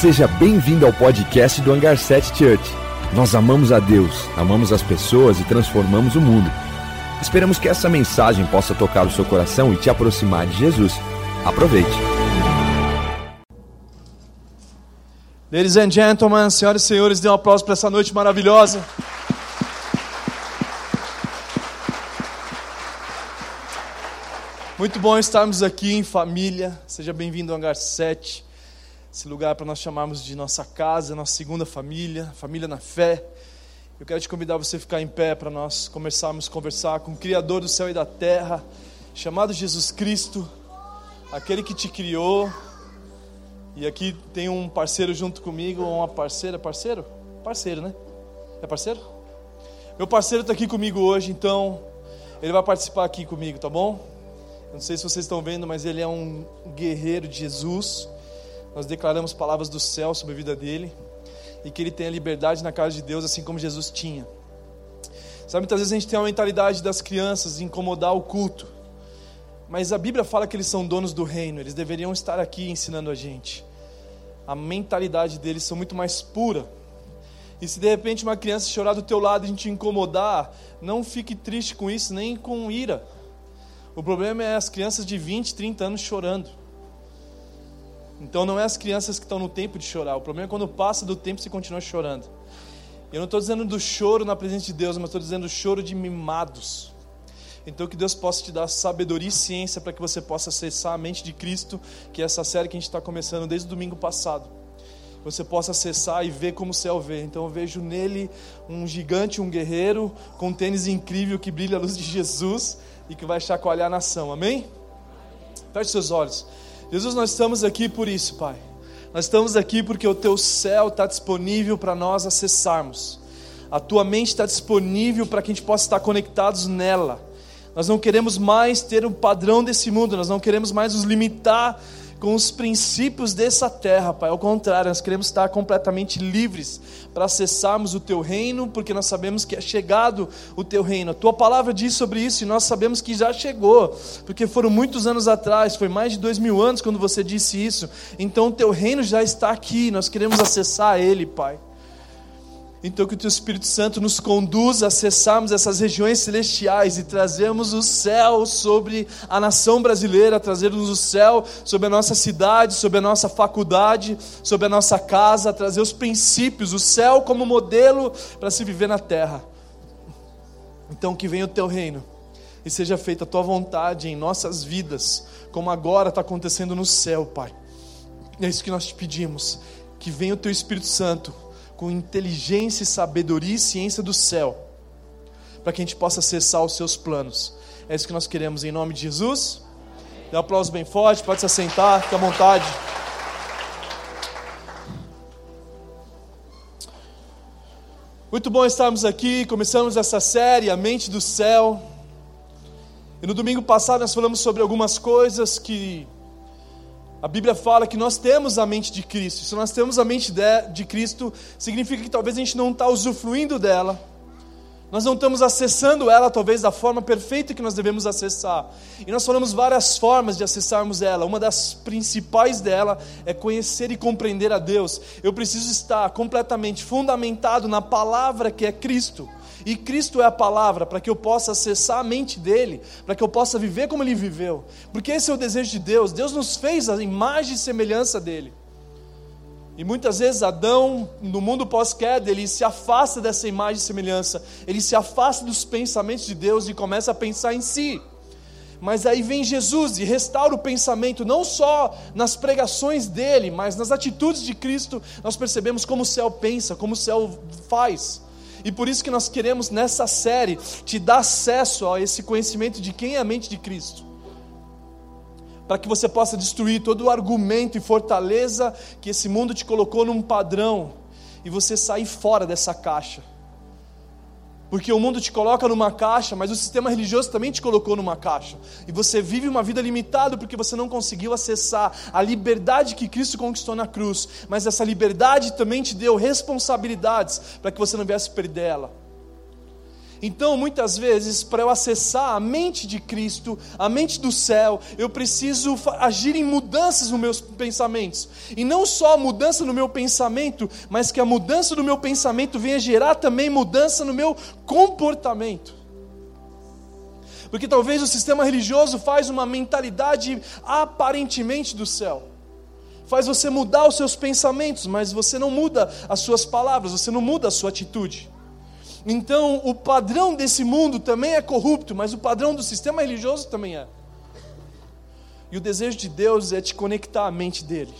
Seja bem-vindo ao podcast do Hangar 7 Church. Nós amamos a Deus, amamos as pessoas e transformamos o mundo. Esperamos que essa mensagem possa tocar o seu coração e te aproximar de Jesus. Aproveite. Ladies and gentlemen, senhoras e senhores, dê um aplauso para essa noite maravilhosa. Muito bom estarmos aqui em família. Seja bem-vindo ao Hangar 7, esse lugar para nós chamarmos de nossa casa, nossa segunda família, família na fé. Eu quero te convidar a você ficar em pé para nós começarmos a conversar com o Criador do céu e da terra, chamado Jesus Cristo, aquele que te criou. E aqui tem um parceiro junto comigo, uma parceira, parceiro? Parceiro, né? É parceiro? Meu parceiro está aqui comigo hoje, então ele vai participar aqui comigo, tá bom? Não sei se vocês estão vendo, mas ele é um guerreiro de Jesus. Nós declaramos palavras do céu sobre a vida dele e que ele tenha liberdade na casa de Deus, assim como Jesus tinha. Sabe, muitas vezes a gente tem a mentalidade das crianças de incomodar o culto, mas a Bíblia fala que eles são donos do reino, eles deveriam estar aqui ensinando a gente. A mentalidade deles são muito mais pura. E se de repente uma criança chorar do teu lado e gente incomodar, não fique triste com isso, nem com ira o problema é as crianças de 20, 30 anos chorando. Então não é as crianças que estão no tempo de chorar. O problema é quando passa do tempo e continua chorando. Eu não estou dizendo do choro na presença de Deus, mas estou dizendo do choro de mimados. Então que Deus possa te dar sabedoria e ciência para que você possa acessar a mente de Cristo, que é essa série que a gente está começando desde o domingo passado. Você possa acessar e ver como o céu vê. Então eu vejo nele um gigante, um guerreiro, com um tênis incrível que brilha a luz de Jesus e que vai chacoalhar a nação. Amém? Feche seus olhos. Jesus, nós estamos aqui por isso, Pai. Nós estamos aqui porque o teu céu está disponível para nós acessarmos. A tua mente está disponível para que a gente possa estar conectados nela. Nós não queremos mais ter o um padrão desse mundo, nós não queremos mais nos limitar com os princípios dessa terra, Pai. Ao contrário, nós queremos estar completamente livres para acessarmos o Teu reino, porque nós sabemos que é chegado o Teu reino. A Tua palavra diz sobre isso e nós sabemos que já chegou, porque foram muitos anos atrás, foi mais de dois mil anos quando você disse isso. Então o Teu reino já está aqui, nós queremos acessar Ele, Pai. Então que o Teu Espírito Santo nos conduza a acessarmos essas regiões celestiais e trazermos o céu sobre a nação brasileira, trazermos o céu sobre a nossa cidade, sobre a nossa faculdade, sobre a nossa casa, trazer os princípios, o céu como modelo para se viver na terra. Então que venha o Teu reino e seja feita a Tua vontade em nossas vidas, como agora está acontecendo no céu, Pai. É isso que nós te pedimos, que venha o Teu Espírito Santo com inteligência, sabedoria e ciência do céu, para que a gente possa acessar os seus planos. É isso que nós queremos em nome de Jesus. Dê um aplauso bem forte, pode se assentar, fique à vontade. Muito bom estarmos aqui, começamos essa série, A Mente do Céu. E no domingo passado nós falamos sobre algumas coisas que a Bíblia fala que nós temos a mente de Cristo. Se nós temos a mente de, de Cristo, significa que talvez a gente não está usufruindo dela. Nós não estamos acessando ela, talvez, da forma perfeita que nós devemos acessar. E nós falamos várias formas de acessarmos ela. Uma das principais dela é conhecer e compreender a Deus. Eu preciso estar completamente fundamentado na palavra que é Cristo. E Cristo é a palavra para que eu possa acessar a mente dele, para que eu possa viver como ele viveu. Porque esse é o desejo de Deus. Deus nos fez a imagem e semelhança dele. E muitas vezes Adão, no mundo pós-queda, ele se afasta dessa imagem e semelhança, ele se afasta dos pensamentos de Deus e começa a pensar em si. Mas aí vem Jesus e restaura o pensamento, não só nas pregações dele, mas nas atitudes de Cristo, nós percebemos como o céu pensa, como o céu faz. E por isso que nós queremos nessa série te dar acesso a esse conhecimento de quem é a mente de Cristo. Para que você possa destruir todo o argumento e fortaleza que esse mundo te colocou num padrão e você sair fora dessa caixa. Porque o mundo te coloca numa caixa, mas o sistema religioso também te colocou numa caixa. E você vive uma vida limitada porque você não conseguiu acessar a liberdade que Cristo conquistou na cruz. Mas essa liberdade também te deu responsabilidades para que você não viesse perder ela. Então, muitas vezes, para eu acessar a mente de Cristo, a mente do céu, eu preciso agir em mudanças nos meus pensamentos. E não só a mudança no meu pensamento, mas que a mudança do meu pensamento venha gerar também mudança no meu comportamento. Porque talvez o sistema religioso faz uma mentalidade aparentemente do céu. Faz você mudar os seus pensamentos, mas você não muda as suas palavras, você não muda a sua atitude. Então, o padrão desse mundo também é corrupto, mas o padrão do sistema religioso também é. E o desejo de Deus é te conectar à mente dele.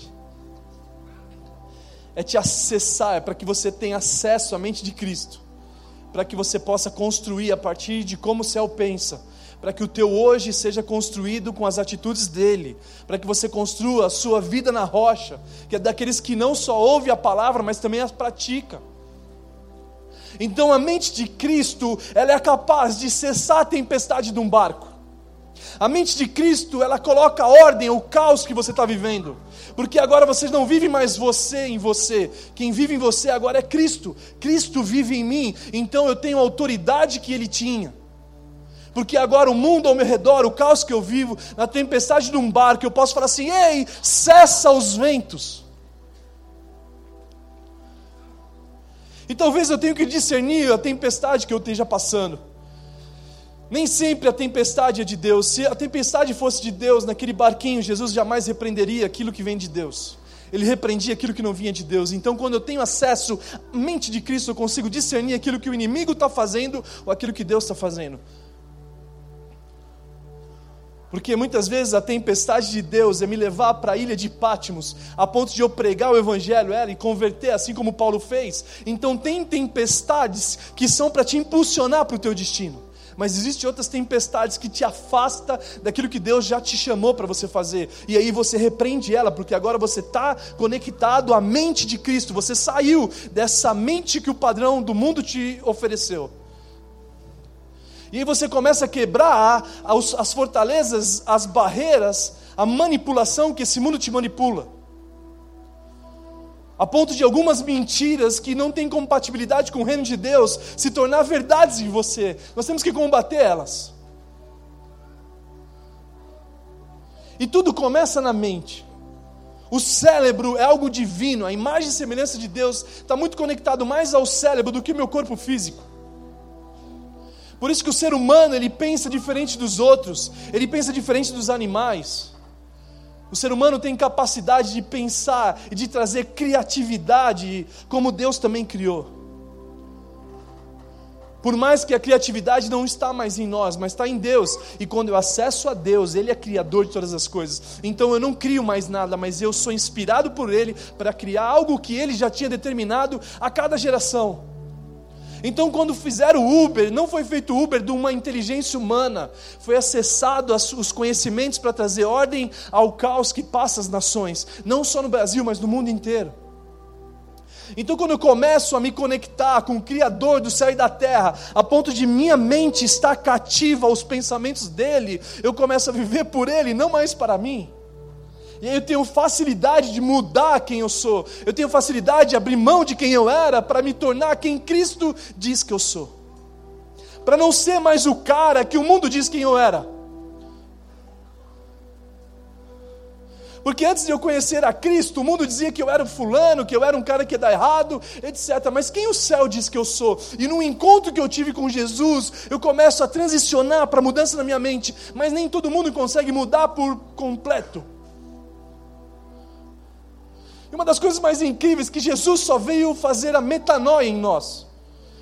É te acessar, é para que você tenha acesso à mente de Cristo. Para que você possa construir a partir de como o céu pensa. Para que o teu hoje seja construído com as atitudes dele. Para que você construa a sua vida na rocha, que é daqueles que não só ouve a palavra, mas também as pratica. Então a mente de Cristo, ela é capaz de cessar a tempestade de um barco. A mente de Cristo, ela coloca ordem ao caos que você está vivendo. Porque agora você não vive mais você em você. Quem vive em você agora é Cristo. Cristo vive em mim. Então eu tenho a autoridade que ele tinha. Porque agora o mundo ao meu redor, o caos que eu vivo, na tempestade de um barco, eu posso falar assim: ei, cessa os ventos. E talvez eu tenha que discernir a tempestade que eu esteja passando. Nem sempre a tempestade é de Deus. Se a tempestade fosse de Deus, naquele barquinho, Jesus jamais repreenderia aquilo que vem de Deus. Ele repreendia aquilo que não vinha de Deus. Então, quando eu tenho acesso à mente de Cristo, eu consigo discernir aquilo que o inimigo está fazendo ou aquilo que Deus está fazendo. Porque muitas vezes a tempestade de Deus é me levar para a ilha de Pátimos, a ponto de eu pregar o evangelho ela e converter, assim como Paulo fez. Então tem tempestades que são para te impulsionar para o teu destino. Mas existem outras tempestades que te afasta daquilo que Deus já te chamou para você fazer. E aí você repreende ela, porque agora você está conectado à mente de Cristo. Você saiu dessa mente que o padrão do mundo te ofereceu. E aí você começa a quebrar as fortalezas, as barreiras, a manipulação que esse mundo te manipula. A ponto de algumas mentiras que não têm compatibilidade com o reino de Deus se tornar verdades em você. Nós temos que combater elas. E tudo começa na mente. O cérebro é algo divino, a imagem e semelhança de Deus está muito conectado mais ao cérebro do que o meu corpo físico. Por isso que o ser humano, ele pensa diferente dos outros, ele pensa diferente dos animais. O ser humano tem capacidade de pensar e de trazer criatividade, como Deus também criou. Por mais que a criatividade não está mais em nós, mas está em Deus. E quando eu acesso a Deus, Ele é criador de todas as coisas. Então eu não crio mais nada, mas eu sou inspirado por Ele para criar algo que Ele já tinha determinado a cada geração. Então, quando fizeram o Uber, não foi feito Uber de uma inteligência humana, foi acessado os conhecimentos para trazer ordem ao caos que passa as nações, não só no Brasil, mas no mundo inteiro. Então, quando eu começo a me conectar com o Criador do céu e da terra, a ponto de minha mente estar cativa aos pensamentos dele, eu começo a viver por ele, não mais para mim. E aí eu tenho facilidade de mudar quem eu sou. Eu tenho facilidade de abrir mão de quem eu era para me tornar quem Cristo diz que eu sou. Para não ser mais o cara que o mundo diz quem eu era. Porque antes de eu conhecer a Cristo, o mundo dizia que eu era um fulano, que eu era um cara que ia dar errado, etc. Mas quem o céu diz que eu sou? E no encontro que eu tive com Jesus, eu começo a transicionar para a mudança na minha mente. Mas nem todo mundo consegue mudar por completo. E uma das coisas mais incríveis é que Jesus só veio fazer a metanoia em nós.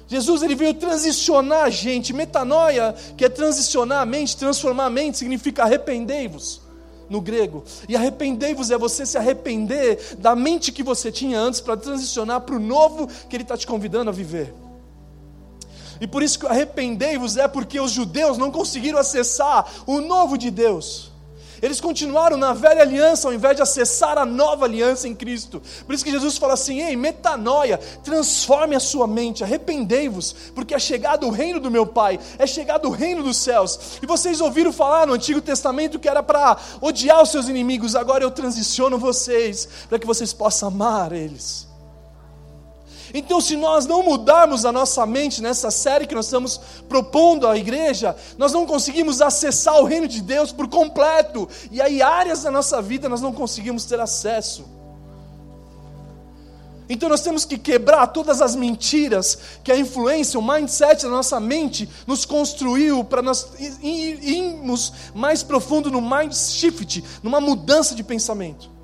Jesus ele veio transicionar a gente. Metanoia, que é transicionar a mente, transformar a mente, significa arrependei-vos no grego. E arrependei-vos é você se arrepender da mente que você tinha antes para transicionar para o novo que ele está te convidando a viver. E por isso que arrependei-vos é porque os judeus não conseguiram acessar o novo de Deus. Eles continuaram na velha aliança ao invés de acessar a nova aliança em Cristo. Por isso que Jesus fala assim: ei, metanoia, transforme a sua mente, arrependei-vos, porque é chegado o reino do meu Pai, é chegado o reino dos céus. E vocês ouviram falar no Antigo Testamento que era para odiar os seus inimigos, agora eu transiciono vocês, para que vocês possam amar eles. Então, se nós não mudarmos a nossa mente nessa série que nós estamos propondo à igreja, nós não conseguimos acessar o reino de Deus por completo, e aí áreas da nossa vida nós não conseguimos ter acesso. Então nós temos que quebrar todas as mentiras que a influência, o mindset da nossa mente nos construiu para nós irmos mais profundo no mind shift, numa mudança de pensamento.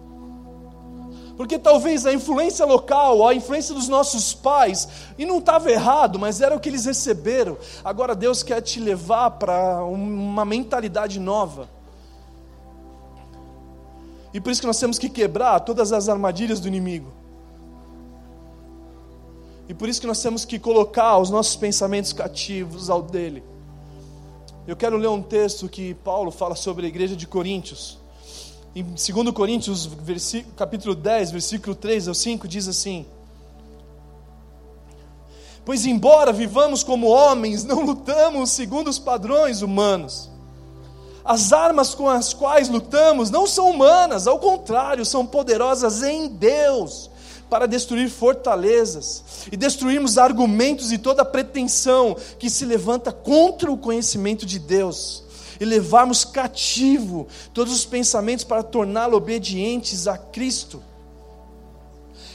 Porque talvez a influência local, a influência dos nossos pais, e não estava errado, mas era o que eles receberam. Agora Deus quer te levar para uma mentalidade nova. E por isso que nós temos que quebrar todas as armadilhas do inimigo. E por isso que nós temos que colocar os nossos pensamentos cativos ao dele. Eu quero ler um texto que Paulo fala sobre a igreja de Coríntios. Em 2 Coríntios, capítulo 10, versículo 3 ao 5, diz assim: Pois, embora vivamos como homens, não lutamos segundo os padrões humanos. As armas com as quais lutamos não são humanas, ao contrário, são poderosas em Deus para destruir fortalezas e destruirmos argumentos e toda pretensão que se levanta contra o conhecimento de Deus e levarmos cativo todos os pensamentos para torná-los obedientes a Cristo.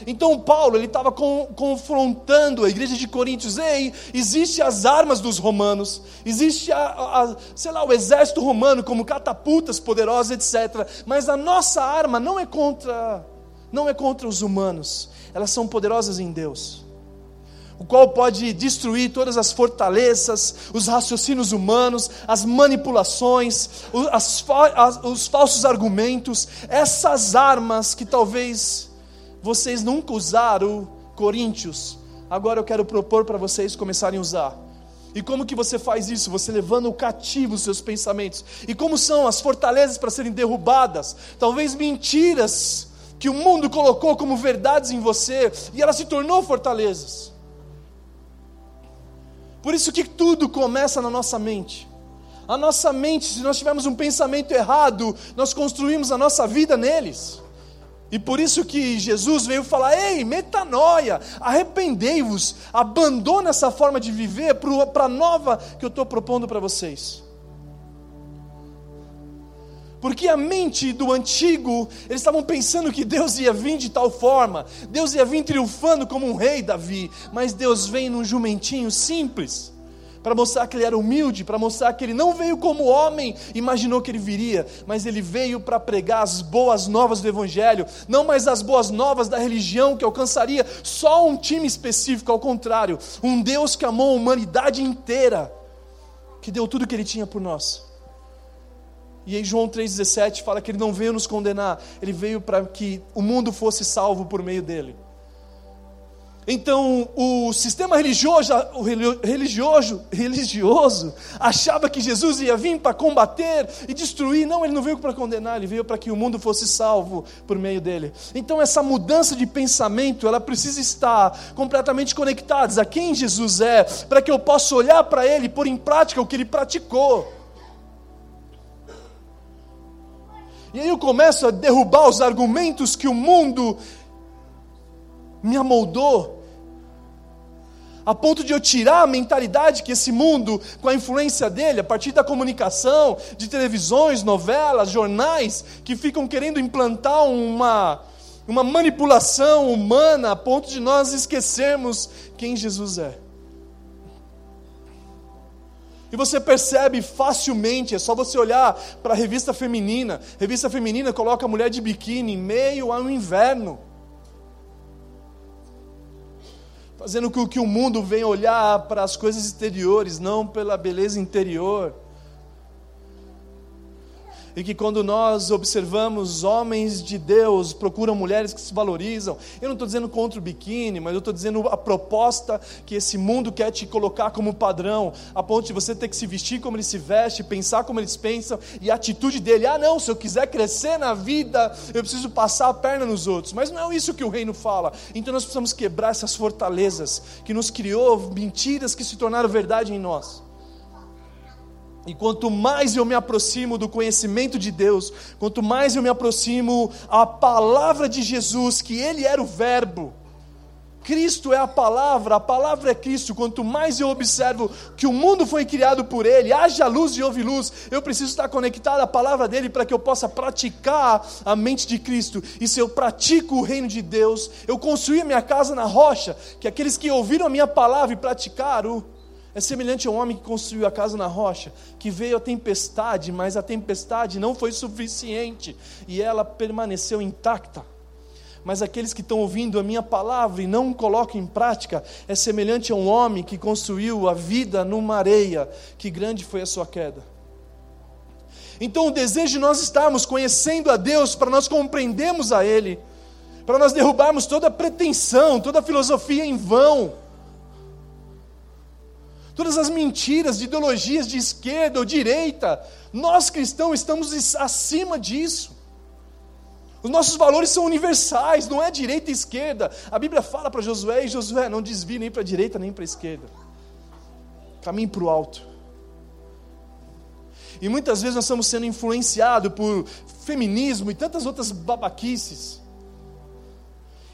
Então Paulo ele estava confrontando a igreja de Coríntios. Ei, existe as armas dos romanos, existe a, a, sei lá o exército romano como catapultas poderosas, etc. Mas a nossa arma não é contra, não é contra os humanos. Elas são poderosas em Deus o qual pode destruir todas as fortalezas, os raciocínios humanos, as manipulações, as, as, os falsos argumentos, essas armas que talvez vocês nunca usaram, Coríntios, agora eu quero propor para vocês começarem a usar. E como que você faz isso? Você levando cativo os seus pensamentos. E como são as fortalezas para serem derrubadas? Talvez mentiras que o mundo colocou como verdades em você e ela se tornou fortalezas. Por isso que tudo começa na nossa mente. A nossa mente, se nós tivermos um pensamento errado, nós construímos a nossa vida neles. E por isso que Jesus veio falar: ei, metanoia, arrependei-vos, abandona essa forma de viver para a nova que eu estou propondo para vocês. Porque a mente do antigo, eles estavam pensando que Deus ia vir de tal forma, Deus ia vir triunfando como um rei Davi, mas Deus vem num jumentinho simples, para mostrar que ele era humilde, para mostrar que ele não veio como homem, imaginou que ele viria, mas ele veio para pregar as boas novas do Evangelho, não mais as boas novas da religião que alcançaria só um time específico, ao contrário, um Deus que amou a humanidade inteira, que deu tudo o que ele tinha por nós. E em João 3,17 fala que ele não veio nos condenar, ele veio para que o mundo fosse salvo por meio dele. Então, o sistema religioso, o religioso, religioso achava que Jesus ia vir para combater e destruir. Não, ele não veio para condenar, ele veio para que o mundo fosse salvo por meio dele. Então, essa mudança de pensamento, ela precisa estar completamente conectada a quem Jesus é, para que eu possa olhar para ele e pôr em prática o que ele praticou. E aí eu começo a derrubar os argumentos que o mundo me amoldou, a ponto de eu tirar a mentalidade que esse mundo, com a influência dele, a partir da comunicação, de televisões, novelas, jornais, que ficam querendo implantar uma, uma manipulação humana a ponto de nós esquecermos quem Jesus é. E você percebe facilmente, é só você olhar para a revista feminina. Revista feminina coloca a mulher de biquíni em meio ao inverno. Fazendo com que o mundo venha olhar para as coisas exteriores, não pela beleza interior e que quando nós observamos homens de Deus procuram mulheres que se valorizam, eu não estou dizendo contra o biquíni, mas eu estou dizendo a proposta que esse mundo quer te colocar como padrão, a ponto de você ter que se vestir como ele se veste, pensar como eles pensam, e a atitude dele, ah não, se eu quiser crescer na vida, eu preciso passar a perna nos outros, mas não é isso que o reino fala, então nós precisamos quebrar essas fortalezas que nos criou, mentiras que se tornaram verdade em nós. E quanto mais eu me aproximo do conhecimento de Deus, quanto mais eu me aproximo à palavra de Jesus, que Ele era o Verbo, Cristo é a palavra, a palavra é Cristo. Quanto mais eu observo que o mundo foi criado por Ele, haja luz e houve luz, eu preciso estar conectado à palavra dele para que eu possa praticar a mente de Cristo. E se eu pratico o reino de Deus, eu construí a minha casa na rocha, que aqueles que ouviram a minha palavra e praticaram, é semelhante a um homem que construiu a casa na rocha, que veio a tempestade, mas a tempestade não foi suficiente e ela permaneceu intacta mas aqueles que estão ouvindo a minha palavra e não colocam em prática, é semelhante a um homem que construiu a vida numa areia, que grande foi a sua queda. Então, o desejo de nós estarmos conhecendo a Deus, para nós compreendermos a Ele, para nós derrubarmos toda pretensão, toda filosofia em vão, todas as mentiras de ideologias de esquerda ou direita, nós cristãos estamos acima disso. Os nossos valores são universais, não é direita e esquerda. A Bíblia fala para Josué e Josué não desvie nem para a direita nem para a esquerda. Caminhe para o alto. E muitas vezes nós estamos sendo influenciados por feminismo e tantas outras babaquices.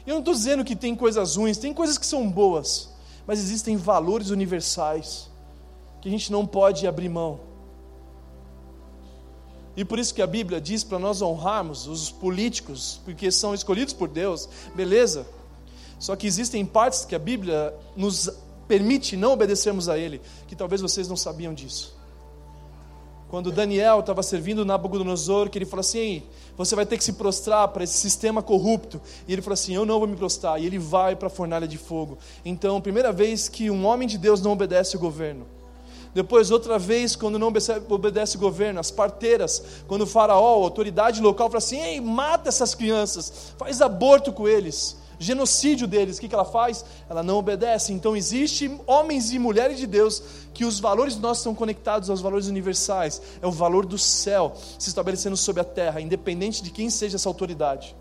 Eu não estou dizendo que tem coisas ruins, tem coisas que são boas, mas existem valores universais que a gente não pode abrir mão. E por isso que a Bíblia diz para nós honrarmos os políticos, porque são escolhidos por Deus, beleza. Só que existem partes que a Bíblia nos permite não obedecermos a Ele, que talvez vocês não sabiam disso. Quando Daniel estava servindo Nabucodonosor, que ele falou assim: você vai ter que se prostrar para esse sistema corrupto. E ele falou assim: eu não vou me prostrar. E ele vai para a fornalha de fogo. Então, primeira vez que um homem de Deus não obedece o governo. Depois, outra vez, quando não obedece o governo, as parteiras, quando o faraó, a autoridade local, fala assim: ei, mata essas crianças, faz aborto com eles, genocídio deles, o que, que ela faz? Ela não obedece. Então, existe homens e mulheres de Deus que os valores nossos são conectados aos valores universais, é o valor do céu se estabelecendo sobre a terra, independente de quem seja essa autoridade.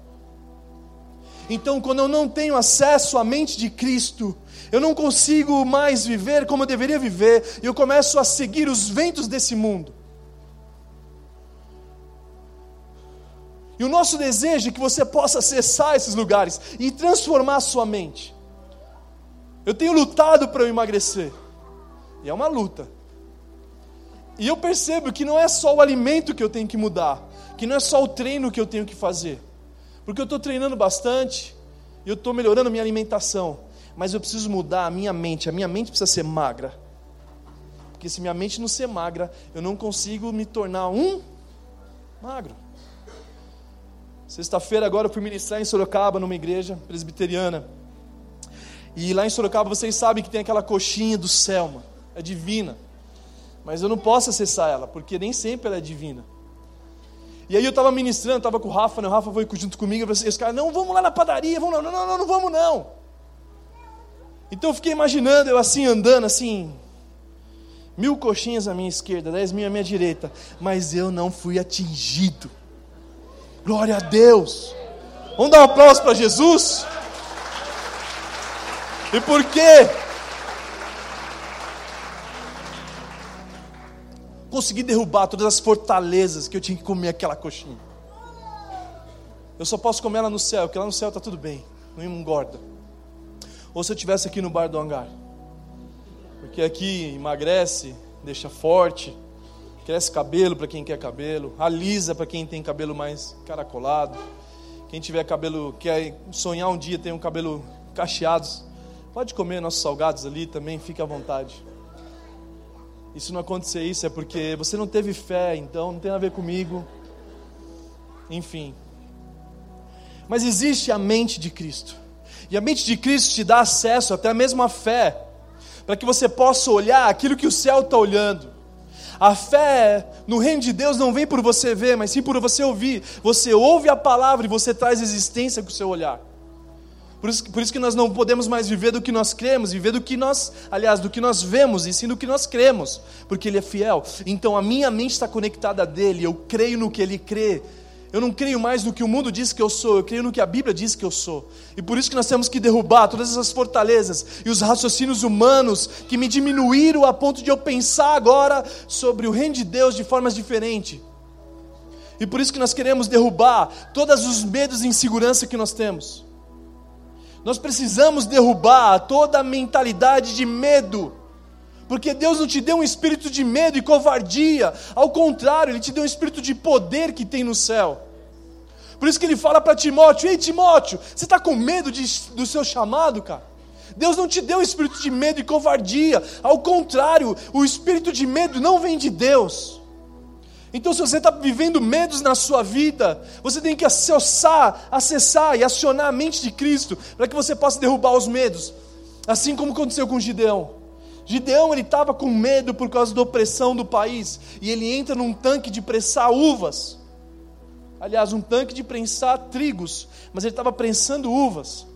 Então, quando eu não tenho acesso à mente de Cristo, eu não consigo mais viver como eu deveria viver, e eu começo a seguir os ventos desse mundo. E o nosso desejo é que você possa acessar esses lugares e transformar a sua mente. Eu tenho lutado para eu emagrecer, e é uma luta. E eu percebo que não é só o alimento que eu tenho que mudar, que não é só o treino que eu tenho que fazer porque eu estou treinando bastante, e eu estou melhorando a minha alimentação, mas eu preciso mudar a minha mente, a minha mente precisa ser magra. Porque se minha mente não ser magra, eu não consigo me tornar um magro. Sexta-feira agora eu fui ministrar em Sorocaba, numa igreja presbiteriana. E lá em Sorocaba vocês sabem que tem aquela coxinha do céu. É divina. Mas eu não posso acessar ela, porque nem sempre ela é divina. E aí eu estava ministrando, estava com o Rafa, né? o Rafa foi junto comigo, e os caras, não, vamos lá na padaria, vamos lá, não, não, não, não vamos não. Então eu fiquei imaginando, eu assim, andando assim, mil coxinhas à minha esquerda, dez mil à minha direita, mas eu não fui atingido. Glória a Deus. Vamos dar um aplauso para Jesus? E por quê? consegui derrubar todas as fortalezas que eu tinha que comer aquela coxinha. Eu só posso comer ela no céu, porque lá no céu está tudo bem, não engorda. Ou se eu estivesse aqui no bar do hangar, porque aqui emagrece, deixa forte, cresce cabelo para quem quer cabelo, alisa para quem tem cabelo mais caracolado. Quem tiver cabelo, quer sonhar um dia ter um cabelo cacheado, pode comer nossos salgados ali também, fique à vontade. E se não acontecer isso é porque você não teve fé, então não tem a ver comigo. Enfim. Mas existe a mente de Cristo. E a mente de Cristo te dá acesso até mesmo à fé, para que você possa olhar aquilo que o céu está olhando. A fé no reino de Deus não vem por você ver, mas sim por você ouvir. Você ouve a palavra e você traz existência com o seu olhar. Por isso, por isso que nós não podemos mais viver do que nós cremos, viver do que nós, aliás, do que nós vemos, e sim do que nós cremos, porque Ele é fiel. Então a minha mente está conectada a dele, eu creio no que Ele crê. Eu não creio mais no que o mundo diz que eu sou, eu creio no que a Bíblia diz que eu sou. E por isso que nós temos que derrubar todas essas fortalezas e os raciocínios humanos que me diminuíram a ponto de eu pensar agora sobre o reino de Deus de formas diferentes. E por isso que nós queremos derrubar todos os medos e insegurança que nós temos Nós precisamos derrubar toda a mentalidade de medo. Porque Deus não te deu um espírito de medo e covardia, ao contrário, Ele te deu um espírito de poder que tem no céu. Por isso que ele fala para Timóteo: Ei Timóteo, você está com medo de, do seu chamado, cara? Deus não te deu espírito de medo e covardia, ao contrário, o espírito de medo não vem de Deus. Então, se você está vivendo medos na sua vida, você tem que acessar, acessar e acionar a mente de Cristo para que você possa derrubar os medos, assim como aconteceu com Gideão. Gideão ele estava com medo por causa da opressão do país e ele entra num tanque de prensar uvas. Aliás, um tanque de prensar trigos, mas ele estava prensando uvas.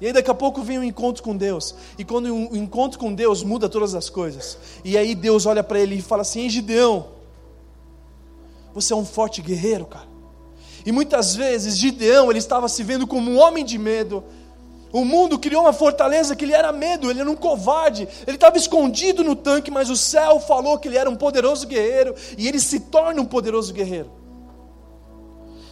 E aí daqui a pouco vem um encontro com Deus. E quando o um encontro com Deus muda todas as coisas. E aí Deus olha para ele e fala assim: Gideão, você é um forte guerreiro, cara. E muitas vezes Gideão, ele estava se vendo como um homem de medo. O mundo criou uma fortaleza que ele era medo, ele era um covarde, ele estava escondido no tanque, mas o céu falou que ele era um poderoso guerreiro e ele se torna um poderoso guerreiro.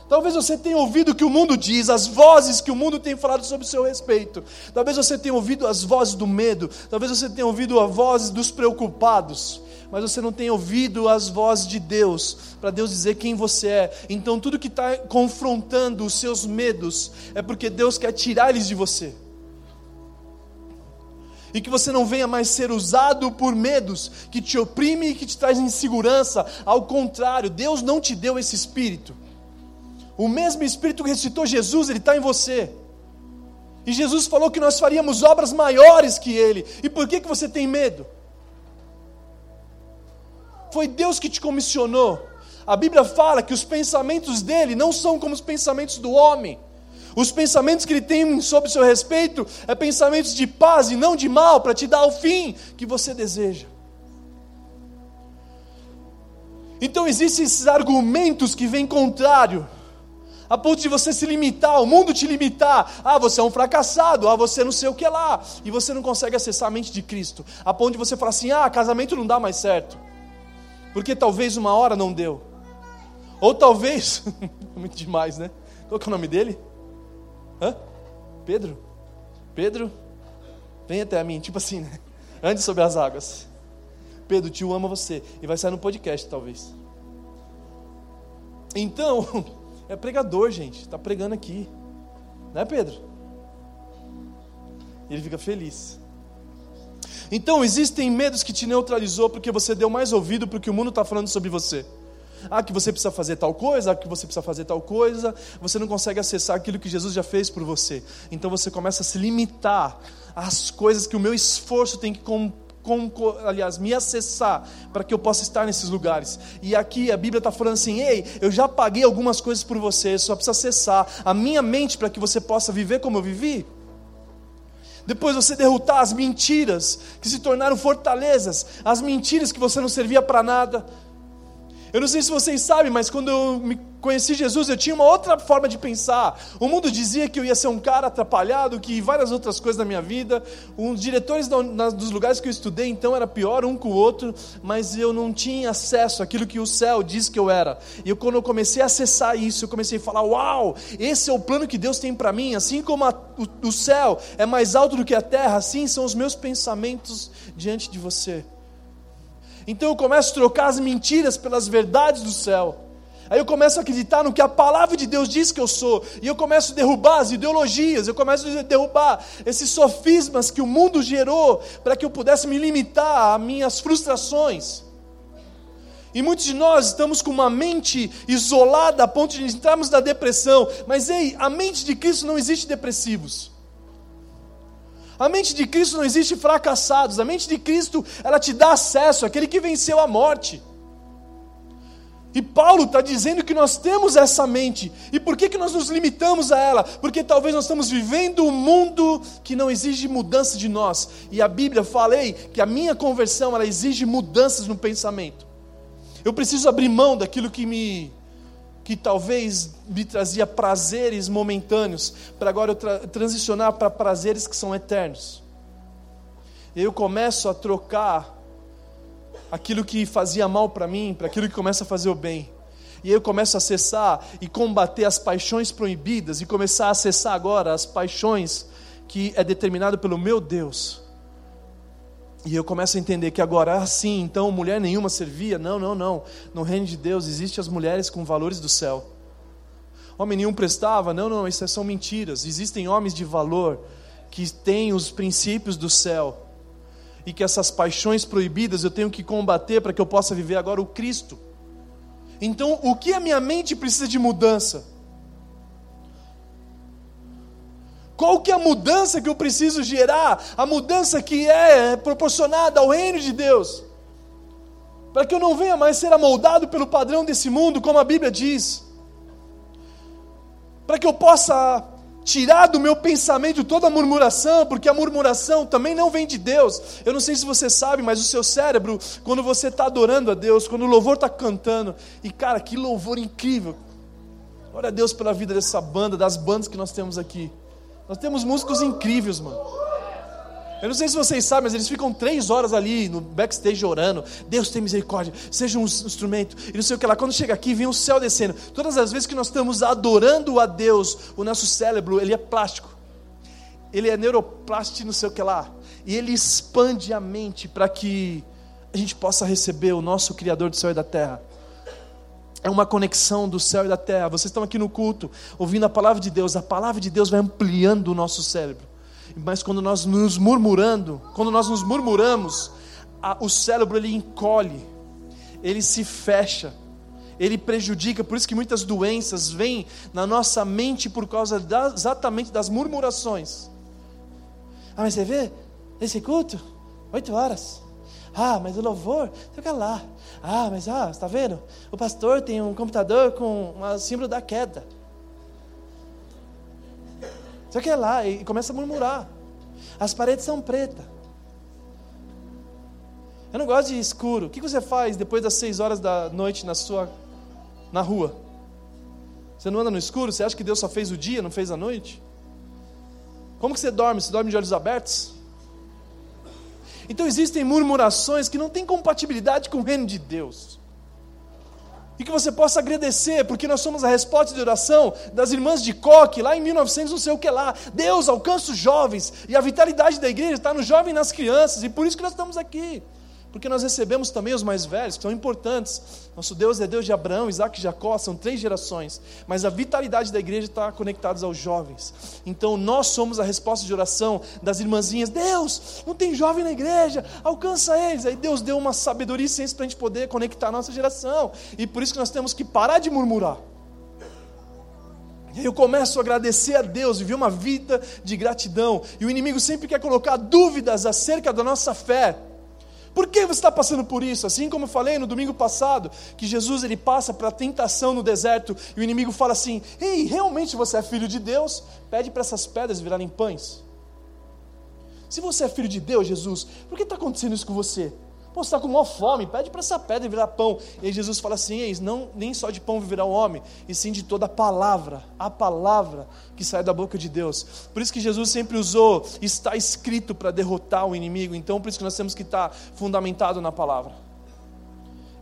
Talvez você tenha ouvido o que o mundo diz, as vozes que o mundo tem falado sobre o seu respeito. Talvez você tenha ouvido as vozes do medo, talvez você tenha ouvido as vozes dos preocupados, mas você não tem ouvido as vozes de Deus, para Deus dizer quem você é. Então tudo que está confrontando os seus medos é porque Deus quer tirar eles de você. E que você não venha mais ser usado por medos que te oprime e que te traz insegurança. Ao contrário, Deus não te deu esse espírito. O mesmo Espírito que ressuscitou Jesus, ele está em você. E Jesus falou que nós faríamos obras maiores que Ele. E por que, que você tem medo? Foi Deus que te comissionou. A Bíblia fala que os pensamentos dele não são como os pensamentos do homem. Os pensamentos que ele tem sobre o seu respeito é pensamentos de paz e não de mal, para te dar o fim que você deseja. Então existem esses argumentos que vêm contrário a ponto de você se limitar, o mundo te limitar. Ah, você é um fracassado, ah, você não sei o que lá. E você não consegue acessar a mente de Cristo. A ponto de você falar assim: ah, casamento não dá mais certo. Porque talvez uma hora não deu. Ou talvez, muito demais, né? Qual que é o nome dele? Hã? Pedro? Pedro? Vem até a mim, tipo assim, né? Ande sobre as águas. Pedro, tio ama você. E vai sair no podcast, talvez. Então, É pregador, gente. Está pregando aqui. Né, Pedro? Ele fica feliz. Então, existem medos que te neutralizou porque você deu mais ouvido para o que o mundo está falando sobre você. Ah, que você precisa fazer tal coisa, ah, que você precisa fazer tal coisa, você não consegue acessar aquilo que Jesus já fez por você. Então você começa a se limitar às coisas que o meu esforço tem que com, aliás, me acessar para que eu possa estar nesses lugares. E aqui a Bíblia está falando assim: ei, eu já paguei algumas coisas por você, só precisa acessar a minha mente para que você possa viver como eu vivi. Depois você derrotar as mentiras que se tornaram fortalezas, as mentiras que você não servia para nada, eu não sei se vocês sabem, mas quando eu me conheci Jesus, eu tinha uma outra forma de pensar. O mundo dizia que eu ia ser um cara atrapalhado, que várias outras coisas na minha vida. Os diretores dos lugares que eu estudei, então, era pior um com o outro, mas eu não tinha acesso àquilo que o céu diz que eu era. E eu, quando eu comecei a acessar isso, eu comecei a falar: Uau, esse é o plano que Deus tem para mim. Assim como a, o, o céu é mais alto do que a terra, assim são os meus pensamentos diante de você. Então eu começo a trocar as mentiras pelas verdades do céu. Aí eu começo a acreditar no que a palavra de Deus diz que eu sou. E eu começo a derrubar as ideologias, eu começo a derrubar esses sofismas que o mundo gerou para que eu pudesse me limitar a minhas frustrações. E muitos de nós estamos com uma mente isolada a ponto de entrarmos na depressão. Mas ei, a mente de Cristo não existe depressivos. A mente de Cristo não existe fracassados. A mente de Cristo, ela te dá acesso àquele que venceu a morte. E Paulo está dizendo que nós temos essa mente. E por que, que nós nos limitamos a ela? Porque talvez nós estamos vivendo um mundo que não exige mudança de nós. E a Bíblia fala ei, que a minha conversão ela exige mudanças no pensamento. Eu preciso abrir mão daquilo que me que talvez me trazia prazeres momentâneos, para agora eu tra transicionar para prazeres que são eternos. Eu começo a trocar aquilo que fazia mal para mim, para aquilo que começa a fazer o bem. E eu começo a acessar e combater as paixões proibidas e começar a acessar agora as paixões que é determinado pelo meu Deus. E eu começo a entender que agora, assim, então mulher nenhuma servia. Não, não, não. No reino de Deus existem as mulheres com valores do céu. Homem nenhum prestava. Não, não, isso são mentiras. Existem homens de valor que têm os princípios do céu. E que essas paixões proibidas eu tenho que combater para que eu possa viver agora o Cristo. Então, o que a minha mente precisa de mudança? Qual que é a mudança que eu preciso gerar? A mudança que é proporcionada ao reino de Deus. Para que eu não venha mais ser amoldado pelo padrão desse mundo, como a Bíblia diz. Para que eu possa tirar do meu pensamento toda a murmuração, porque a murmuração também não vem de Deus. Eu não sei se você sabe, mas o seu cérebro, quando você está adorando a Deus, quando o louvor está cantando, e cara, que louvor incrível. Glória a Deus pela vida dessa banda, das bandas que nós temos aqui. Nós temos músicos incríveis, mano. Eu não sei se vocês sabem, mas eles ficam três horas ali no backstage orando. Deus tem misericórdia, seja um instrumento. E não sei o que lá. Quando chega aqui, vem o céu descendo. Todas as vezes que nós estamos adorando a Deus, o nosso cérebro, ele é plástico. Ele é neuroplástico, não sei o que lá. E ele expande a mente para que a gente possa receber o nosso Criador do céu e da terra é uma conexão do céu e da terra. Vocês estão aqui no culto, ouvindo a palavra de Deus, a palavra de Deus vai ampliando o nosso cérebro. Mas quando nós nos murmurando, quando nós nos murmuramos, a, o cérebro ele encolhe, ele se fecha, ele prejudica. Por isso que muitas doenças vêm na nossa mente por causa da, exatamente das murmurações. Ah, mas você vê, esse culto, oito horas. Ah, mas o louvor, fica lá. Ah, mas ah, está vendo? O pastor tem um computador com um símbolo da queda. Você quer lá e começa a murmurar. As paredes são pretas. Eu não gosto de escuro. O que você faz depois das seis horas da noite na sua na rua? Você não anda no escuro? Você acha que Deus só fez o dia, não fez a noite? Como que você dorme? Você dorme de olhos abertos? Então existem murmurações que não têm compatibilidade com o reino de Deus. E que você possa agradecer, porque nós somos a resposta de oração das irmãs de Coque, lá em 1900, não sei o que lá. Deus alcança os jovens, e a vitalidade da igreja está no jovem e nas crianças, e por isso que nós estamos aqui porque nós recebemos também os mais velhos, que são importantes. Nosso Deus é Deus de Abraão, Isaac e Jacó, são três gerações, mas a vitalidade da igreja está conectada aos jovens. Então nós somos a resposta de oração das irmãzinhas: Deus, não tem jovem na igreja, alcança eles. Aí Deus deu uma sabedoria e ciência para a gente poder conectar a nossa geração, e por isso que nós temos que parar de murmurar. E aí eu começo a agradecer a Deus, viver uma vida de gratidão. E o inimigo sempre quer colocar dúvidas acerca da nossa fé. Por que você está passando por isso? Assim como eu falei no domingo passado, que Jesus ele passa para a tentação no deserto e o inimigo fala assim: Ei, realmente você é filho de Deus? Pede para essas pedras virarem pães. Se você é filho de Deus, Jesus, por que está acontecendo isso com você? Pô, você está com uma fome, pede para essa pedra virar pão. E Jesus fala assim: Eis, não, nem só de pão viverá o homem, e sim de toda a palavra, a palavra que sai da boca de Deus. Por isso que Jesus sempre usou, está escrito para derrotar o inimigo. Então, por isso que nós temos que estar fundamentado na palavra.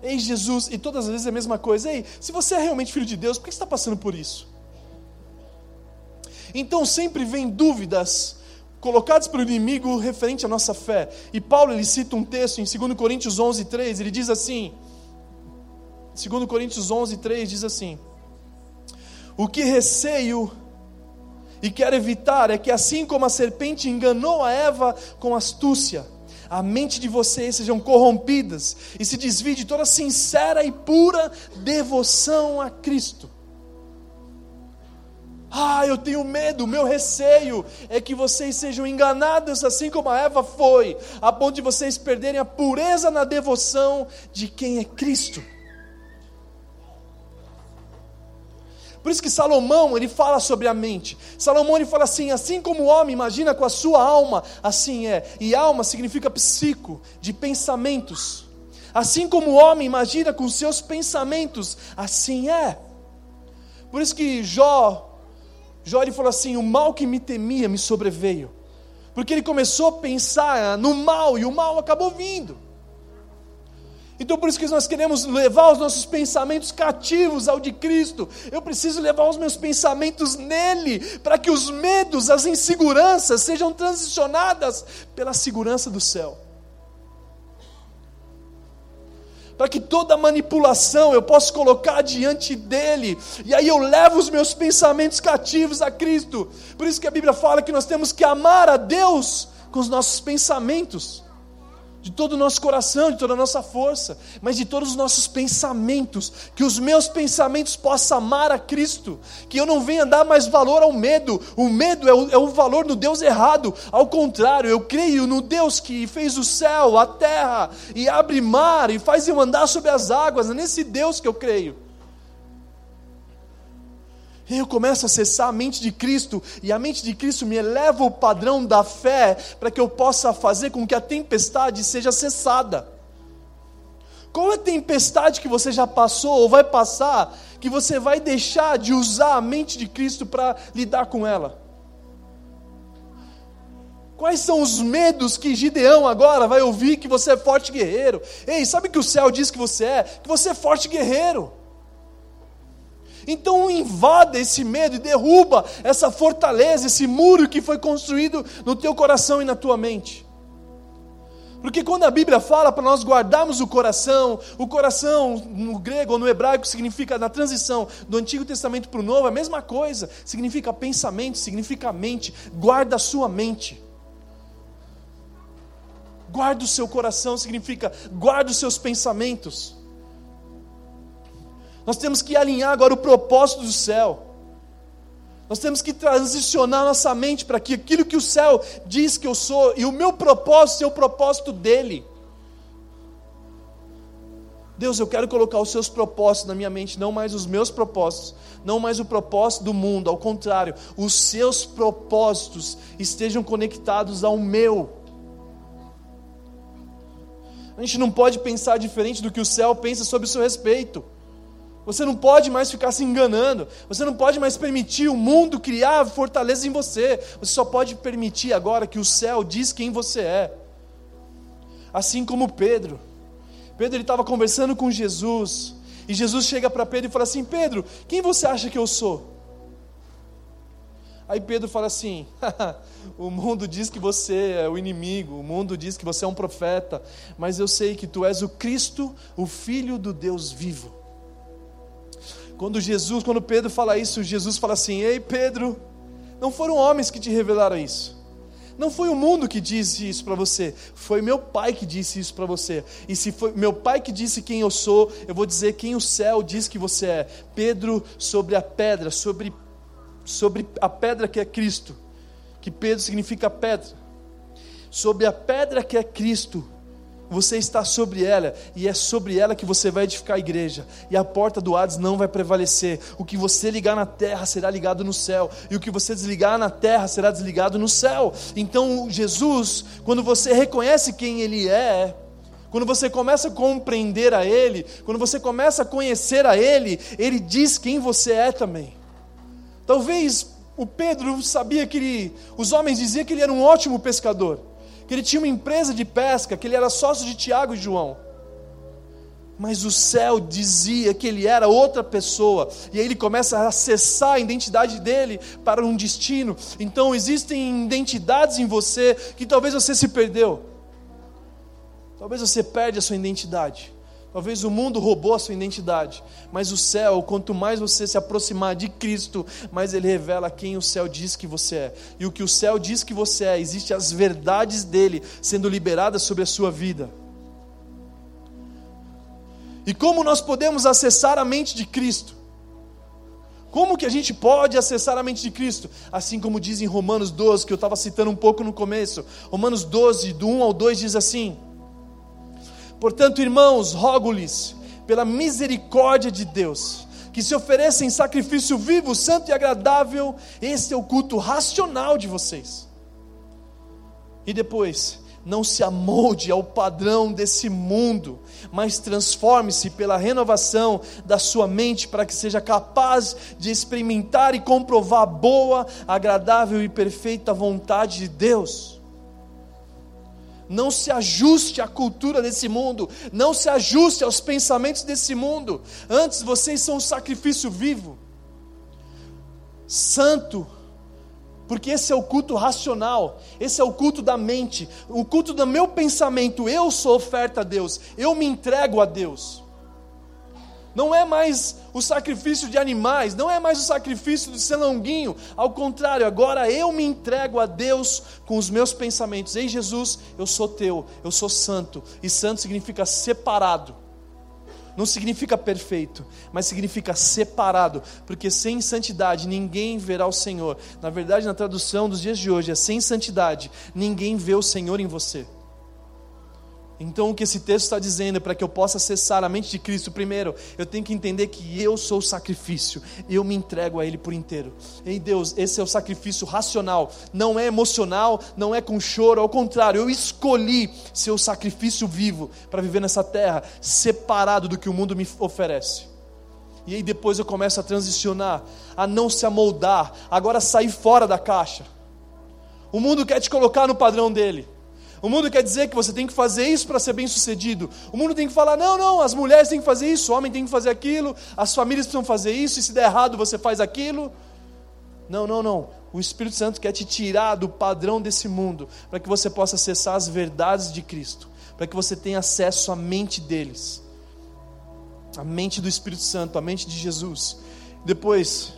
Ei, Jesus, e todas as vezes é a mesma coisa. Ei, se você é realmente filho de Deus, por que você está passando por isso? Então sempre vem dúvidas colocados pelo inimigo referente à nossa fé. E Paulo ele cita um texto em 2 Coríntios 11, 3, ele diz assim, 2 Coríntios 11, 3 diz assim, o que receio e quero evitar é que assim como a serpente enganou a Eva com astúcia, a mente de vocês sejam corrompidas e se desvie de toda sincera e pura devoção a Cristo. Ah, eu tenho medo, meu receio é que vocês sejam enganados assim como a Eva foi, a ponto de vocês perderem a pureza na devoção de quem é Cristo. Por isso que Salomão, ele fala sobre a mente. Salomão ele fala assim: assim como o homem imagina com a sua alma, assim é. E alma significa psico, de pensamentos. Assim como o homem imagina com seus pensamentos, assim é. Por isso que Jó Jó ele falou assim: o mal que me temia me sobreveio. Porque ele começou a pensar no mal e o mal acabou vindo. Então por isso que nós queremos levar os nossos pensamentos cativos ao de Cristo. Eu preciso levar os meus pensamentos nele, para que os medos, as inseguranças sejam transicionadas pela segurança do céu. Para que toda manipulação eu possa colocar diante dele, e aí eu levo os meus pensamentos cativos a Cristo. Por isso que a Bíblia fala que nós temos que amar a Deus com os nossos pensamentos de todo o nosso coração, de toda a nossa força, mas de todos os nossos pensamentos, que os meus pensamentos possam amar a Cristo, que eu não venha dar mais valor ao medo, o medo é o, é o valor do Deus errado, ao contrário, eu creio no Deus que fez o céu, a terra, e abre mar, e faz eu andar sobre as águas, é nesse Deus que eu creio. Eu começo a acessar a mente de Cristo, e a mente de Cristo me eleva o padrão da fé, para que eu possa fazer com que a tempestade seja cessada. Qual é a tempestade que você já passou ou vai passar, que você vai deixar de usar a mente de Cristo para lidar com ela? Quais são os medos que Gideão agora vai ouvir que você é forte guerreiro? Ei, sabe que o céu diz que você é? Que você é forte guerreiro. Então invada esse medo e derruba essa fortaleza, esse muro que foi construído no teu coração e na tua mente. Porque quando a Bíblia fala para nós guardarmos o coração, o coração no grego ou no hebraico significa na transição do Antigo Testamento para o Novo, a mesma coisa, significa pensamento, significa mente, guarda a sua mente. Guarda o seu coração significa guarda os seus pensamentos. Nós temos que alinhar agora o propósito do céu. Nós temos que transicionar nossa mente para que aquilo que o céu diz que eu sou e o meu propósito seja o propósito dele. Deus, eu quero colocar os seus propósitos na minha mente, não mais os meus propósitos, não mais o propósito do mundo, ao contrário, os seus propósitos estejam conectados ao meu. A gente não pode pensar diferente do que o céu pensa sobre o seu respeito. Você não pode mais ficar se enganando. Você não pode mais permitir o mundo criar fortaleza em você. Você só pode permitir agora que o céu diz quem você é. Assim como Pedro. Pedro estava conversando com Jesus. E Jesus chega para Pedro e fala assim: Pedro, quem você acha que eu sou? Aí Pedro fala assim: o mundo diz que você é o inimigo, o mundo diz que você é um profeta, mas eu sei que tu és o Cristo, o Filho do Deus vivo. Quando Jesus, quando Pedro fala isso, Jesus fala assim: Ei Pedro, não foram homens que te revelaram isso. Não foi o mundo que disse isso para você, foi meu pai que disse isso para você. E se foi meu pai que disse quem eu sou, eu vou dizer quem o céu diz que você é. Pedro sobre a pedra, sobre, sobre a pedra que é Cristo, que Pedro significa pedra. Sobre a pedra que é Cristo, você está sobre ela, e é sobre ela que você vai edificar a igreja, e a porta do Hades não vai prevalecer. O que você ligar na terra será ligado no céu, e o que você desligar na terra será desligado no céu. Então, Jesus, quando você reconhece quem Ele é, quando você começa a compreender a Ele, quando você começa a conhecer a Ele, Ele diz quem você é também. Talvez o Pedro sabia que ele, os homens diziam que ele era um ótimo pescador que ele tinha uma empresa de pesca, que ele era sócio de Tiago e João. Mas o céu dizia que ele era outra pessoa, e aí ele começa a acessar a identidade dele para um destino. Então existem identidades em você que talvez você se perdeu. Talvez você perde a sua identidade. Talvez o mundo roubou a sua identidade, mas o céu, quanto mais você se aproximar de Cristo, mais ele revela quem o céu diz que você é. E o que o céu diz que você é, existe as verdades dele sendo liberadas sobre a sua vida. E como nós podemos acessar a mente de Cristo? Como que a gente pode acessar a mente de Cristo? Assim como diz em Romanos 12, que eu estava citando um pouco no começo. Romanos 12, do 1 ao 2 diz assim: Portanto, irmãos, rogo-lhes, pela misericórdia de Deus, que se ofereçam sacrifício vivo, santo e agradável, este é o culto racional de vocês. E depois, não se amolde ao padrão desse mundo, mas transforme-se pela renovação da sua mente para que seja capaz de experimentar e comprovar a boa, agradável e perfeita vontade de Deus. Não se ajuste à cultura desse mundo, não se ajuste aos pensamentos desse mundo. Antes vocês são um sacrifício vivo, santo, porque esse é o culto racional, esse é o culto da mente, o culto do meu pensamento. Eu sou oferta a Deus, eu me entrego a Deus. Não é mais o sacrifício de animais, não é mais o sacrifício de selonguinho, ao contrário, agora eu me entrego a Deus com os meus pensamentos. Ei Jesus, eu sou teu, eu sou santo, e santo significa separado. Não significa perfeito, mas significa separado, porque sem santidade ninguém verá o Senhor. Na verdade, na tradução dos dias de hoje, é sem santidade ninguém vê o Senhor em você. Então, o que esse texto está dizendo é para que eu possa acessar a mente de Cristo, primeiro, eu tenho que entender que eu sou o sacrifício, eu me entrego a Ele por inteiro. Ei Deus, esse é o sacrifício racional, não é emocional, não é com choro, ao contrário, eu escolhi ser o sacrifício vivo para viver nessa terra, separado do que o mundo me oferece. E aí depois eu começo a transicionar, a não se amoldar, agora sair fora da caixa. O mundo quer te colocar no padrão dele. O mundo quer dizer que você tem que fazer isso para ser bem sucedido. O mundo tem que falar: não, não, as mulheres têm que fazer isso, o homem tem que fazer aquilo, as famílias precisam fazer isso, e se der errado você faz aquilo. Não, não, não. O Espírito Santo quer te tirar do padrão desse mundo, para que você possa acessar as verdades de Cristo, para que você tenha acesso à mente deles, a mente do Espírito Santo, a mente de Jesus. Depois,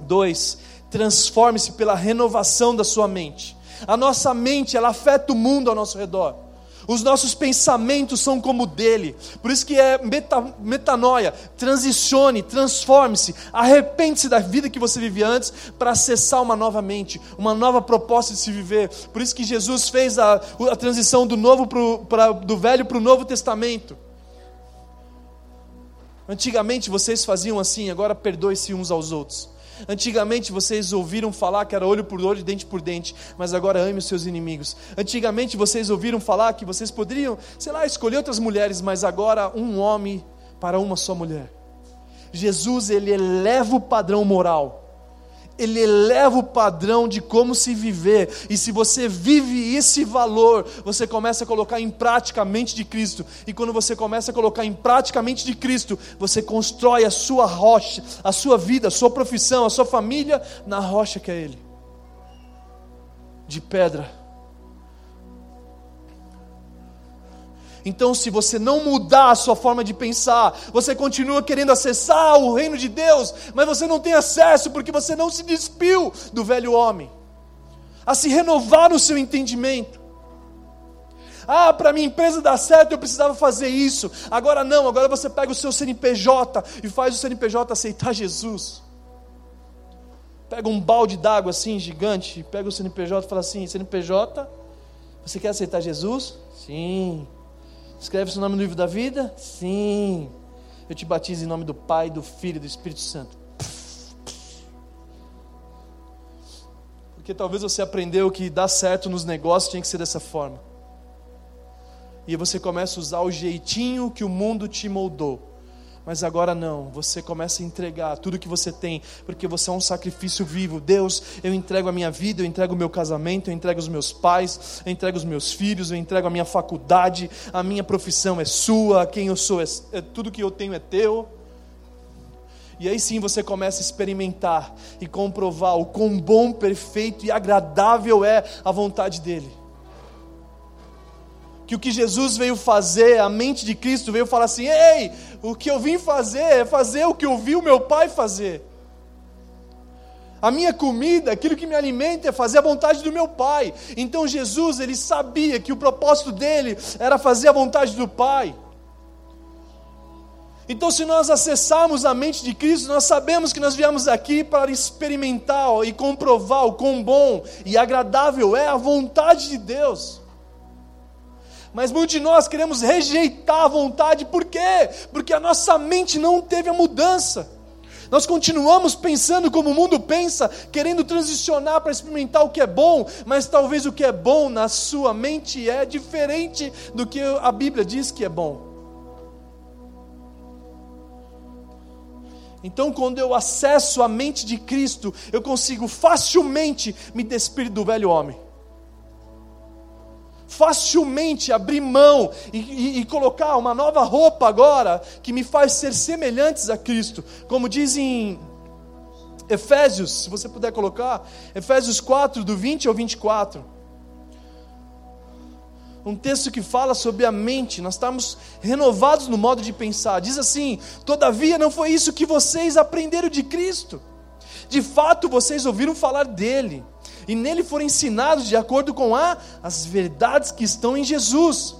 dois, transforme-se pela renovação da sua mente. A nossa mente, ela afeta o mundo ao nosso redor. Os nossos pensamentos são como o dele. Por isso que é meta, metanoia. Transicione, transforme-se, arrepende-se da vida que você vivia antes para acessar uma nova mente, uma nova proposta de se viver. Por isso que Jesus fez a, a transição do novo pro, pra, do velho para o Novo Testamento. Antigamente vocês faziam assim, agora perdoe-se uns aos outros. Antigamente vocês ouviram falar que era olho por olho, dente por dente, mas agora ame os seus inimigos. Antigamente vocês ouviram falar que vocês poderiam, sei lá, escolher outras mulheres, mas agora um homem para uma só mulher. Jesus, ele eleva o padrão moral ele eleva o padrão de como se viver, e se você vive esse valor, você começa a colocar em prática a mente de Cristo, e quando você começa a colocar em prática a mente de Cristo, você constrói a sua rocha, a sua vida, a sua profissão, a sua família na rocha que é Ele. De pedra Então, se você não mudar a sua forma de pensar, você continua querendo acessar o reino de Deus, mas você não tem acesso porque você não se despiu do velho homem, a se renovar o seu entendimento. Ah, para minha empresa dar certo eu precisava fazer isso. Agora não, agora você pega o seu CNPJ e faz o CNPJ aceitar Jesus. Pega um balde d'água assim gigante, pega o CNPJ e fala assim: CNPJ, você quer aceitar Jesus? Sim. Escreve seu nome no livro da vida? Sim. Eu te batizo em nome do Pai, do Filho e do Espírito Santo. Porque talvez você aprendeu que dar certo nos negócios tinha que ser dessa forma. E você começa a usar o jeitinho que o mundo te moldou. Mas agora não, você começa a entregar tudo que você tem, porque você é um sacrifício vivo. Deus, eu entrego a minha vida, eu entrego o meu casamento, eu entrego os meus pais, eu entrego os meus filhos, eu entrego a minha faculdade, a minha profissão é sua, quem eu sou é, é tudo que eu tenho é teu. E aí sim você começa a experimentar e comprovar o quão bom, perfeito e agradável é a vontade dEle que o que Jesus veio fazer, a mente de Cristo veio falar assim: ei, o que eu vim fazer é fazer o que eu vi o meu pai fazer. A minha comida, aquilo que me alimenta é fazer a vontade do meu pai. Então Jesus, ele sabia que o propósito dele era fazer a vontade do pai. Então, se nós acessarmos a mente de Cristo, nós sabemos que nós viemos aqui para experimentar e comprovar o quão bom e agradável é a vontade de Deus. Mas muitos de nós queremos rejeitar a vontade, por quê? Porque a nossa mente não teve a mudança. Nós continuamos pensando como o mundo pensa, querendo transicionar para experimentar o que é bom, mas talvez o que é bom na sua mente é diferente do que a Bíblia diz que é bom. Então, quando eu acesso a mente de Cristo, eu consigo facilmente me despir do velho homem facilmente abrir mão e, e, e, colocar uma nova roupa agora que me faz ser semelhantes a Cristo. Como diz em Efésios, se você puder colocar, Efésios 4, do 20 ao 24. Um texto que fala sobre a mente, nós estamos renovados no modo de pensar. Diz assim: Todavia não foi isso que vocês aprenderam de Cristo. De fato, vocês ouviram falar dele e nele foram ensinados de acordo com a, as verdades que estão em Jesus.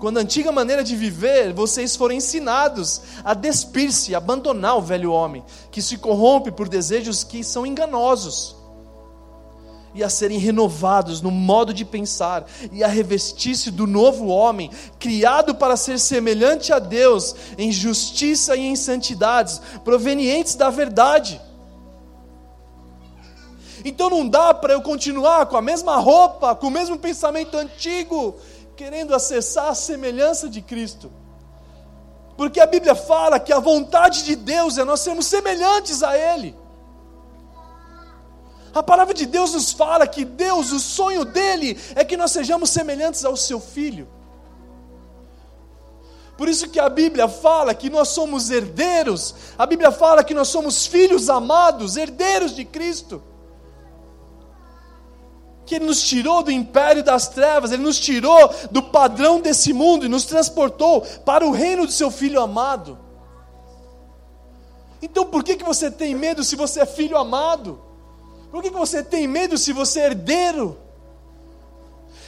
Quando a antiga maneira de viver, vocês foram ensinados a despir-se, abandonar o velho homem, que se corrompe por desejos que são enganosos, e a serem renovados no modo de pensar, e a revestir-se do novo homem, criado para ser semelhante a Deus, em justiça e em santidades, provenientes da verdade. Então não dá para eu continuar com a mesma roupa, com o mesmo pensamento antigo, querendo acessar a semelhança de Cristo. Porque a Bíblia fala que a vontade de Deus é nós sermos semelhantes a Ele. A palavra de Deus nos fala que Deus, o sonho dele é que nós sejamos semelhantes ao seu filho. Por isso que a Bíblia fala que nós somos herdeiros, a Bíblia fala que nós somos filhos amados, herdeiros de Cristo que Ele nos tirou do império das trevas, Ele nos tirou do padrão desse mundo e nos transportou para o reino do Seu Filho amado. Então por que, que você tem medo se você é filho amado? Por que, que você tem medo se você é herdeiro?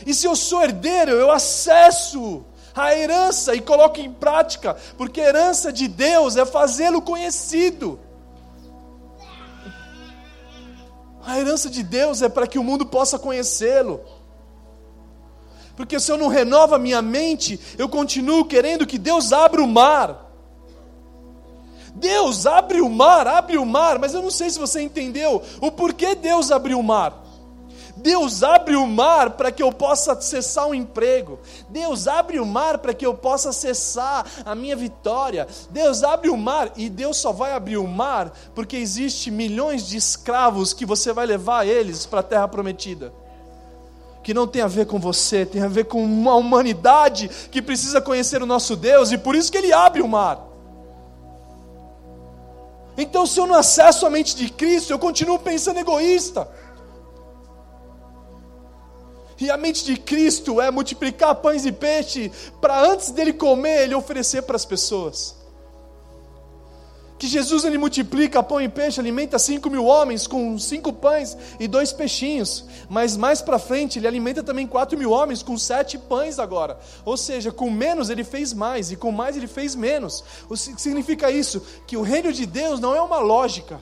E se eu sou herdeiro, eu acesso a herança e coloco em prática, porque a herança de Deus é fazê-lo conhecido. A herança de Deus é para que o mundo possa conhecê-lo. Porque se eu não renovo a minha mente, eu continuo querendo que Deus abra o mar. Deus abre o mar, abre o mar, mas eu não sei se você entendeu o porquê Deus abriu o mar. Deus abre o mar para que eu possa acessar um emprego. Deus abre o mar para que eu possa acessar a minha vitória. Deus abre o mar e Deus só vai abrir o mar porque existe milhões de escravos que você vai levar eles para a terra prometida. Que não tem a ver com você, tem a ver com uma humanidade que precisa conhecer o nosso Deus e por isso que ele abre o mar. Então, se eu não acesso a mente de Cristo, eu continuo pensando egoísta. E a mente de Cristo é multiplicar pães e peixe para antes dele comer, ele oferecer para as pessoas. Que Jesus ele multiplica pão e peixe, alimenta cinco mil homens com cinco pães e dois peixinhos. Mas mais para frente ele alimenta também quatro mil homens com sete pães agora. Ou seja, com menos ele fez mais e com mais ele fez menos. O que significa isso? Que o reino de Deus não é uma lógica.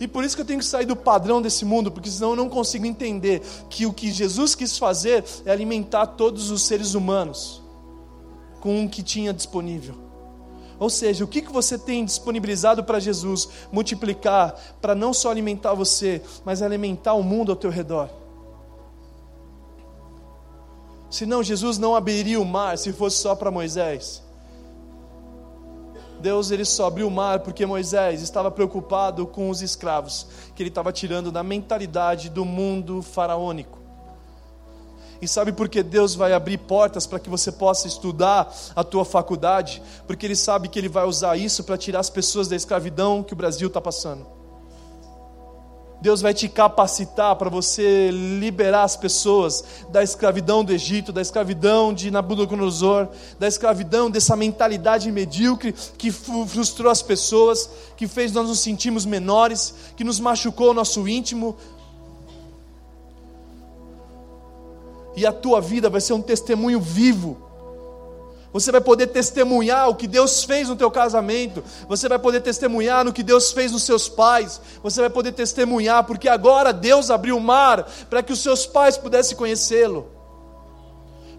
E por isso que eu tenho que sair do padrão desse mundo, porque senão eu não consigo entender que o que Jesus quis fazer é alimentar todos os seres humanos com o que tinha disponível. Ou seja, o que, que você tem disponibilizado para Jesus multiplicar, para não só alimentar você, mas alimentar o mundo ao teu redor? Senão Jesus não abriria o mar se fosse só para Moisés. Deus ele só abriu o mar porque Moisés estava preocupado com os escravos que ele estava tirando da mentalidade do mundo faraônico. E sabe por que Deus vai abrir portas para que você possa estudar a tua faculdade? Porque Ele sabe que Ele vai usar isso para tirar as pessoas da escravidão que o Brasil está passando. Deus vai te capacitar para você liberar as pessoas da escravidão do Egito, da escravidão de Nabucodonosor, da escravidão dessa mentalidade medíocre que frustrou as pessoas, que fez nós nos sentirmos menores, que nos machucou o nosso íntimo. E a tua vida vai ser um testemunho vivo você vai poder testemunhar o que Deus fez no teu casamento. Você vai poder testemunhar no que Deus fez nos seus pais. Você vai poder testemunhar porque agora Deus abriu o mar para que os seus pais pudessem conhecê-lo.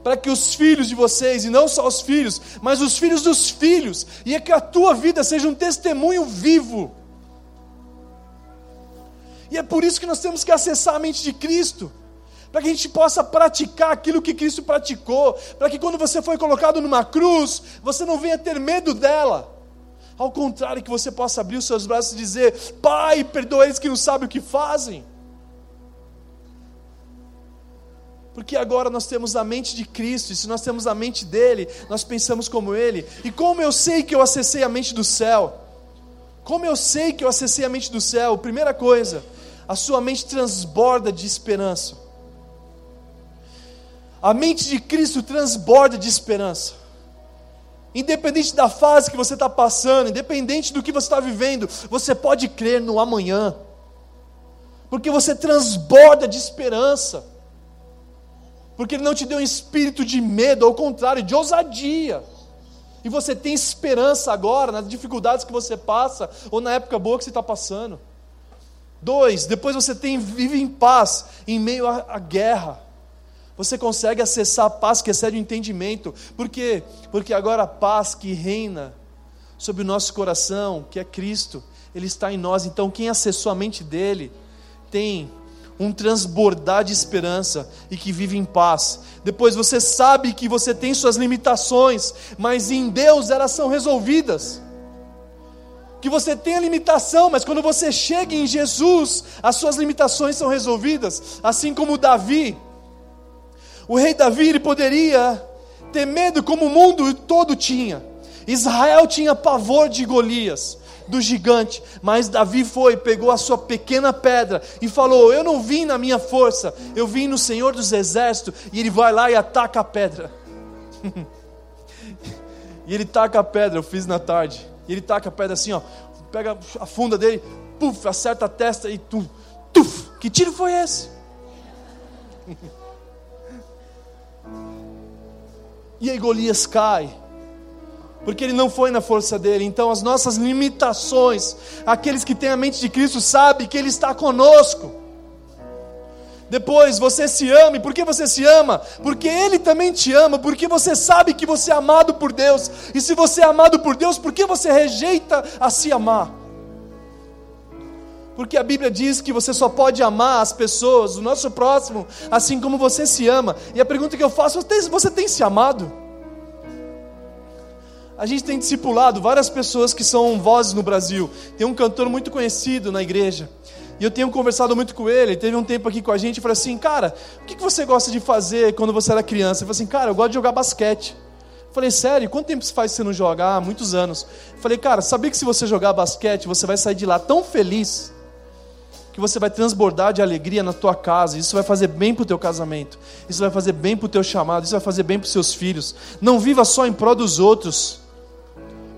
Para que os filhos de vocês, e não só os filhos, mas os filhos dos filhos, e é que a tua vida seja um testemunho vivo. E é por isso que nós temos que acessar a mente de Cristo para que a gente possa praticar aquilo que Cristo praticou, para que quando você foi colocado numa cruz, você não venha ter medo dela. Ao contrário, que você possa abrir os seus braços e dizer: Pai, perdoa eles que não sabem o que fazem. Porque agora nós temos a mente de Cristo, e se nós temos a mente dele, nós pensamos como ele. E como eu sei que eu acessei a mente do céu? Como eu sei que eu acessei a mente do céu? Primeira coisa, a sua mente transborda de esperança. A mente de Cristo transborda de esperança. Independente da fase que você está passando, independente do que você está vivendo, você pode crer no amanhã, porque você transborda de esperança, porque Ele não te deu um espírito de medo, ao contrário, de ousadia, e você tem esperança agora nas dificuldades que você passa, ou na época boa que você está passando. Dois, depois você tem, vive em paz em meio à guerra. Você consegue acessar a paz que excede o entendimento. Por quê? Porque agora a paz que reina sobre o nosso coração, que é Cristo, Ele está em nós. Então, quem acessou a mente dele tem um transbordar de esperança e que vive em paz. Depois você sabe que você tem suas limitações, mas em Deus elas são resolvidas. Que você tem a limitação, mas quando você chega em Jesus, as suas limitações são resolvidas, assim como Davi o rei Davi ele poderia ter medo como o mundo todo tinha. Israel tinha pavor de Golias, do gigante, mas Davi foi, pegou a sua pequena pedra e falou: Eu não vim na minha força, eu vim no Senhor dos Exércitos. E ele vai lá e ataca a pedra. e ele taca a pedra, eu fiz na tarde. E ele taca a pedra assim, ó, pega a funda dele, puf, acerta a testa e tu, tuf. Que tiro foi esse? E aí Golias cai, porque ele não foi na força dele. Então, as nossas limitações, aqueles que têm a mente de Cristo sabem que Ele está conosco. Depois você se ama, e por que você se ama? Porque Ele também te ama, porque você sabe que você é amado por Deus, e se você é amado por Deus, por que você rejeita a se amar? Porque a Bíblia diz que você só pode amar as pessoas, o nosso próximo, assim como você se ama. E a pergunta que eu faço, tem, você tem se amado? A gente tem discipulado várias pessoas que são vozes no Brasil. Tem um cantor muito conhecido na igreja. E eu tenho conversado muito com ele. Teve um tempo aqui com a gente e falou assim: Cara, o que você gosta de fazer quando você era criança? Ele falou assim: Cara, eu gosto de jogar basquete. Eu falei, sério, quanto tempo faz você não jogar? Muitos anos. Falei, cara, sabia que se você jogar basquete, você vai sair de lá tão feliz que você vai transbordar de alegria na tua casa. Isso vai fazer bem para o teu casamento. Isso vai fazer bem para o teu chamado. Isso vai fazer bem para os seus filhos. Não viva só em prol dos outros.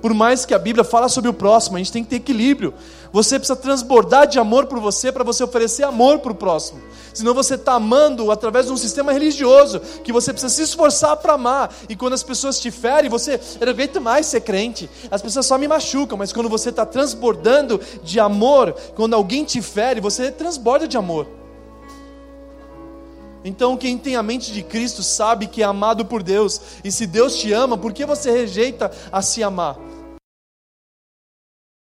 Por mais que a Bíblia fala sobre o próximo, a gente tem que ter equilíbrio. Você precisa transbordar de amor por você para você oferecer amor para o próximo. Senão você está amando através de um sistema religioso que você precisa se esforçar para amar. E quando as pessoas te ferem, você não mais ser crente. As pessoas só me machucam, mas quando você está transbordando de amor, quando alguém te fere, você transborda de amor. Então, quem tem a mente de Cristo sabe que é amado por Deus, e se Deus te ama, por que você rejeita a se amar?